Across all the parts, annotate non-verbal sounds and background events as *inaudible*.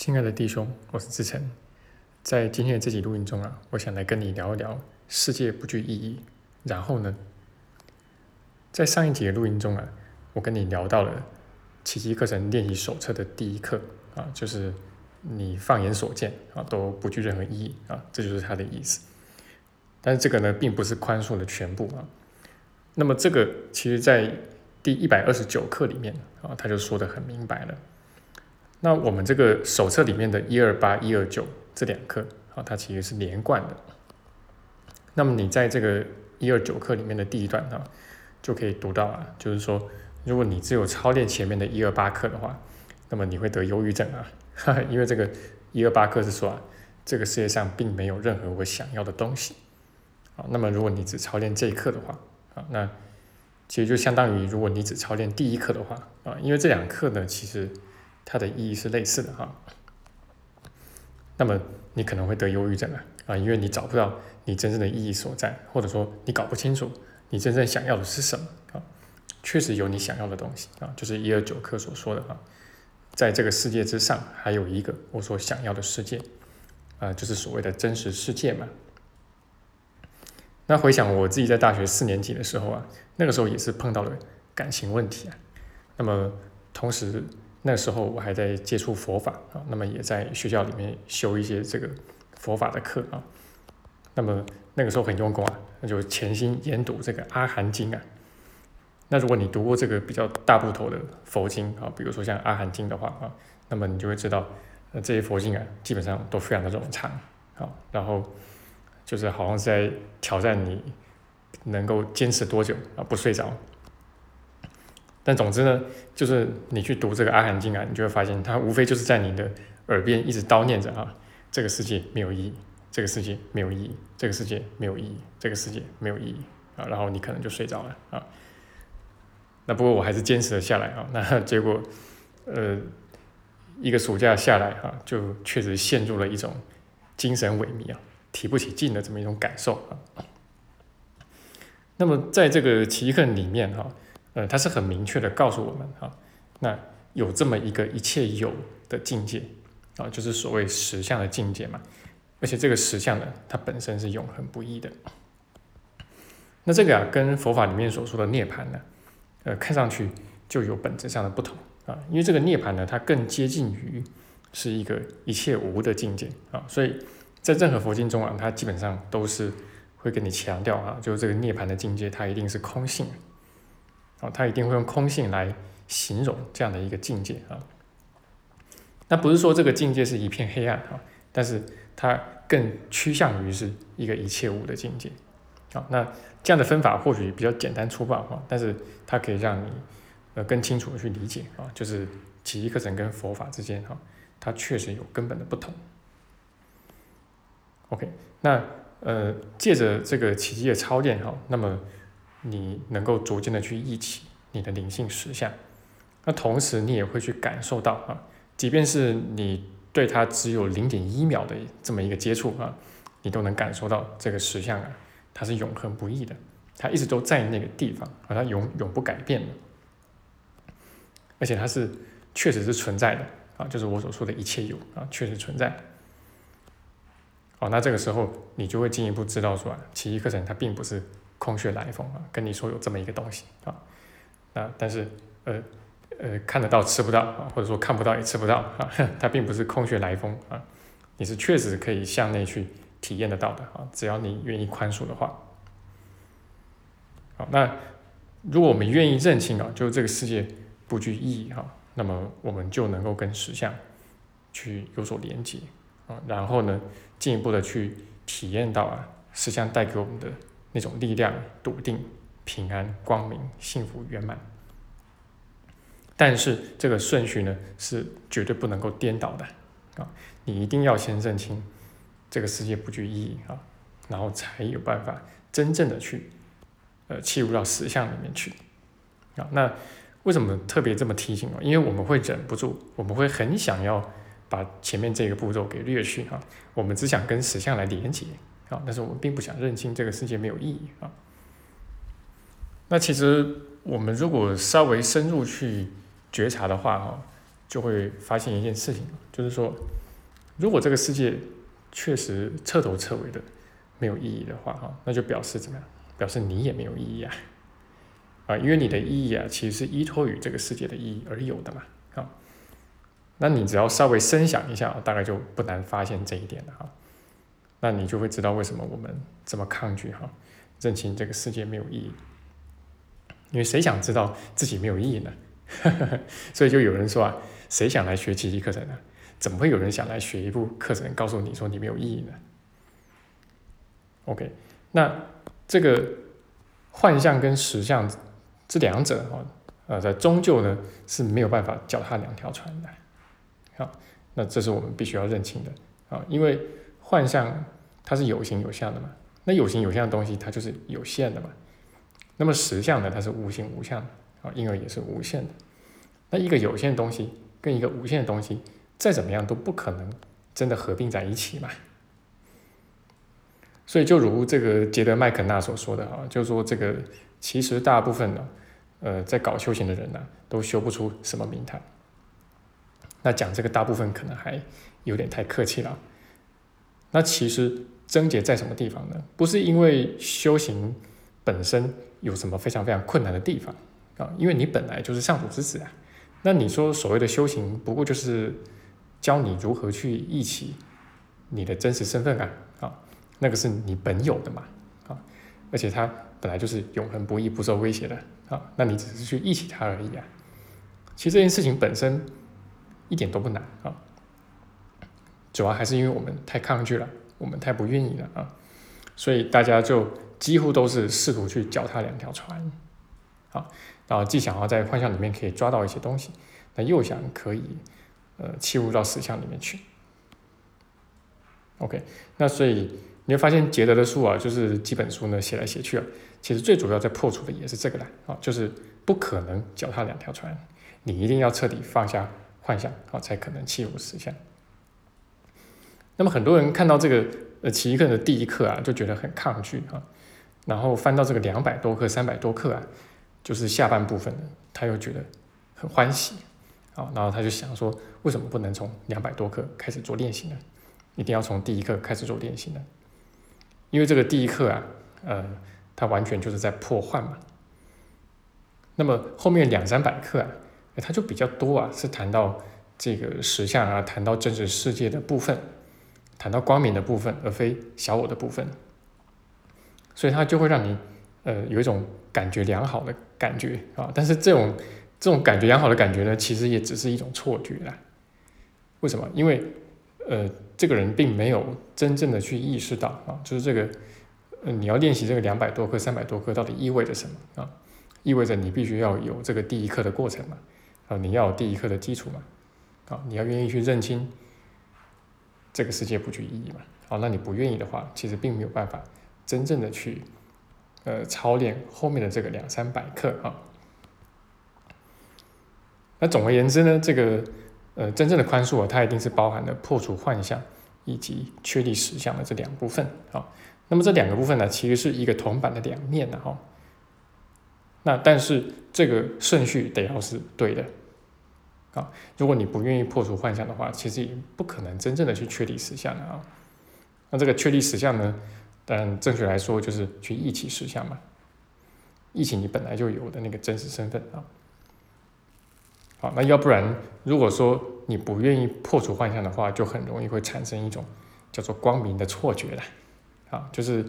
亲爱的弟兄，我是志成。在今天的这集录音中啊，我想来跟你聊一聊世界不具意义。然后呢，在上一集的录音中啊，我跟你聊到了奇迹课程练习手册的第一课啊，就是你放眼所见啊都不具任何意义啊，这就是它的意思。但是这个呢，并不是宽恕的全部啊。那么这个其实，在第一百二十九课里面啊，他就说的很明白了。那我们这个手册里面的一二八一二九这两课啊，它其实是连贯的。那么你在这个一二九课里面的第一段啊，就可以读到啊，就是说，如果你只有操练前面的一二八课的话，那么你会得忧郁症啊，*laughs* 哈因为这个一二八课是说啊，这个世界上并没有任何我想要的东西。啊，那么如果你只操练这一课的话，啊，那其实就相当于如果你只操练第一课的话，啊，因为这两课呢，其实。它的意义是类似的哈，那么你可能会得忧郁症啊啊，因为你找不到你真正的意义所在，或者说你搞不清楚你真正想要的是什么啊。确实有你想要的东西啊，就是一二九课所说的啊，在这个世界之上还有一个我所想要的世界啊，就是所谓的真实世界嘛。那回想我自己在大学四年级的时候啊，那个时候也是碰到了感情问题啊，那么同时。那时候我还在接触佛法啊，那么也在学校里面修一些这个佛法的课啊。那么那个时候很用功啊，那就潜心研读这个《阿含经》啊。那如果你读过这个比较大部头的佛经啊，比如说像《阿含经》的话啊，那么你就会知道，呃，这些佛经啊，基本上都非常的冗长啊，然后就是好像是在挑战你能够坚持多久啊，不睡着。但总之呢，就是你去读这个《阿含经》啊，你就会发现，它无非就是在你的耳边一直叨念着啊，这个世界没有意义，这个世界没有意义，这个世界没有意义，这个世界没有意义啊，然后你可能就睡着了啊。那不过我还是坚持了下来啊，那 *laughs* 结果，呃，一个暑假下来啊，就确实陷入了一种精神萎靡啊，提不起劲的这么一种感受啊。那么在这个奇恨里面哈。呃，它是很明确的告诉我们哈，那有这么一个一切有的境界啊，就是所谓实相的境界嘛。而且这个实相呢，它本身是永恒不易的。那这个啊，跟佛法里面所说的涅槃呢，呃，看上去就有本质上的不同啊。因为这个涅槃呢，它更接近于是一个一切无的境界啊。所以在任何佛经中啊，它基本上都是会跟你强调啊，就是这个涅槃的境界，它一定是空性。啊，他一定会用空性来形容这样的一个境界啊。那不是说这个境界是一片黑暗啊，但是它更趋向于是一个一切无的境界。啊，那这样的分法或许比较简单粗暴啊，但是它可以让你呃更清楚的去理解啊，就是奇迹课程跟佛法之间哈，它确实有根本的不同。OK，那呃借着这个奇迹的操练哈，那么。你能够逐渐的去忆起你的灵性实相，那同时你也会去感受到啊，即便是你对它只有零点一秒的这么一个接触啊，你都能感受到这个实相啊，它是永恒不易的，它一直都在那个地方，而它永永不改变的，而且它是确实是存在的啊，就是我所说的一切有啊，确实存在。哦，那这个时候你就会进一步知道说啊，奇异课程它并不是。空穴来风啊，跟你说有这么一个东西啊，那但是呃呃看得到吃不到啊，或者说看不到也吃不到啊，*laughs* 它并不是空穴来风啊，你是确实可以向内去体验得到的啊，只要你愿意宽恕的话。好，那如果我们愿意认清啊，就是这个世界不具意义哈，那么我们就能够跟实相去有所连接啊，然后呢进一步的去体验到啊实相带给我们的。那种力量、笃定、平安、光明、幸福、圆满，但是这个顺序呢是绝对不能够颠倒的啊！你一定要先认清这个世界不具意义啊，然后才有办法真正的去呃切入到实相里面去啊。那为什么特别这么提醒啊？因为我们会忍不住，我们会很想要把前面这个步骤给略去啊，我们只想跟实相来连接。啊，但是我们并不想认清这个世界没有意义啊。那其实我们如果稍微深入去觉察的话，哈，就会发现一件事情，就是说，如果这个世界确实彻头彻尾的没有意义的话，哈，那就表示怎么样？表示你也没有意义啊，啊，因为你的意义啊，其实是依托于这个世界的意义而有的嘛，啊，那你只要稍微深想一下，大概就不难发现这一点了，哈，那你就会知道为什么我们这么抗拒哈，认清这个世界没有意义，因为谁想知道自己没有意义呢？*laughs* 所以就有人说啊，谁想来学奇迹课程呢？怎么会有人想来学一部课程，告诉你说你没有意义呢？OK，那这个幻象跟实相这两者哈，呃，在终究呢是没有办法脚踏两条船的。好，那这是我们必须要认清的啊，因为幻象它是有形有相的嘛，那有形有相的东西它就是有限的嘛，那么实相呢它是无形无相的。啊，因而也是无限的。那一个有限的东西跟一个无限的东西，再怎么样都不可能真的合并在一起嘛。所以，就如这个杰德麦肯纳所说的啊，就是说这个其实大部分呢，呃，在搞修行的人呢，都修不出什么名堂。那讲这个大部分可能还有点太客气了。那其实症结在什么地方呢？不是因为修行本身有什么非常非常困难的地方。啊，因为你本来就是上主之子啊，那你说所谓的修行，不过就是教你如何去忆起你的真实身份啊，啊，那个是你本有的嘛，啊，而且它本来就是永恒不易、不受威胁的啊，那你只是去忆起它而已啊。其实这件事情本身一点都不难啊，主要还是因为我们太抗拒了，我们太不愿意了啊，所以大家就几乎都是试图去脚踏两条船，啊。然后既想要在幻象里面可以抓到一些东西，那又想可以呃切入到实相里面去。OK，那所以你会发现杰德的书啊，就是几本书呢写来写去啊，其实最主要在破除的也是这个啦啊，就是不可能脚踏两条船，你一定要彻底放下幻想啊，才可能切入实相。那么很多人看到这个呃奇异课的第一课啊，就觉得很抗拒啊，然后翻到这个两百多课、三百多课啊。就是下半部分他又觉得很欢喜啊，然后他就想说，为什么不能从两百多课开始做练习呢？一定要从第一课开始做练习呢？因为这个第一课啊，呃，它完全就是在破幻嘛。那么后面两三百课啊，它就比较多啊，是谈到这个实相啊，谈到真实世界的部分，谈到光明的部分，而非小我的部分，所以它就会让你呃有一种。感觉良好的感觉啊，但是这种这种感觉良好的感觉呢，其实也只是一种错觉啦。为什么？因为呃，这个人并没有真正的去意识到啊，就是这个呃，你要练习这个两百多课、三百多课到底意味着什么啊？意味着你必须要有这个第一课的过程嘛，啊，你要有第一课的基础嘛，啊，你要愿意去认清这个世界不具意义嘛，啊，那你不愿意的话，其实并没有办法真正的去。呃，操练后面的这个两三百课啊。那总而言之呢，这个呃真正的宽恕啊，它一定是包含了破除幻象以及确立实相的这两部分啊。那么这两个部分呢，其实是一个铜板的两面的哈。那但是这个顺序得要是对的啊。如果你不愿意破除幻象的话，其实也不可能真正的去确立实相的啊。那这个确立实相呢？但正确来说，就是去忆起实相嘛，忆起你本来就有的那个真实身份啊。好，那要不然，如果说你不愿意破除幻象的话，就很容易会产生一种叫做光明的错觉了。啊，就是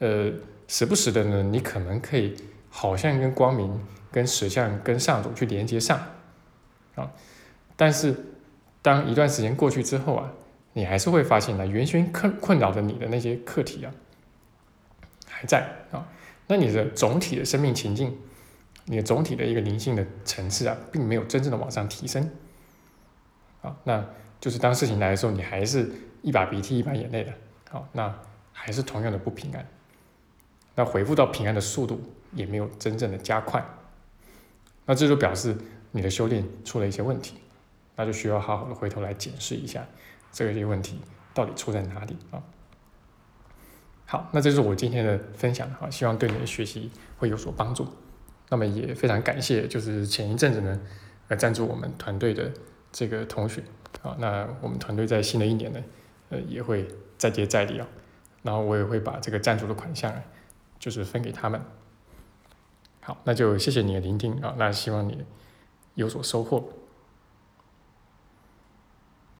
呃，时不时的呢，你可能可以好像跟光明、跟实相、跟上主去连接上啊，但是当一段时间过去之后啊，你还是会发现呢，原先困困扰着你的那些课题啊。还在啊，那你的总体的生命情境，你的总体的一个灵性的层次啊，并没有真正的往上提升。啊，那就是当事情来的时候，你还是一把鼻涕一把眼泪的，好，那还是同样的不平安，那回复到平安的速度也没有真正的加快，那这就表示你的修炼出了一些问题，那就需要好好的回头来检视一下这个些问题到底出在哪里啊。好，那这是我今天的分享哈，希望对你的学习会有所帮助。那么也非常感谢，就是前一阵子呢，来赞助我们团队的这个同学啊，那我们团队在新的一年呢，呃，也会再接再厉啊，然后我也会把这个赞助的款项，就是分给他们。好，那就谢谢你的聆听啊，那希望你有所收获。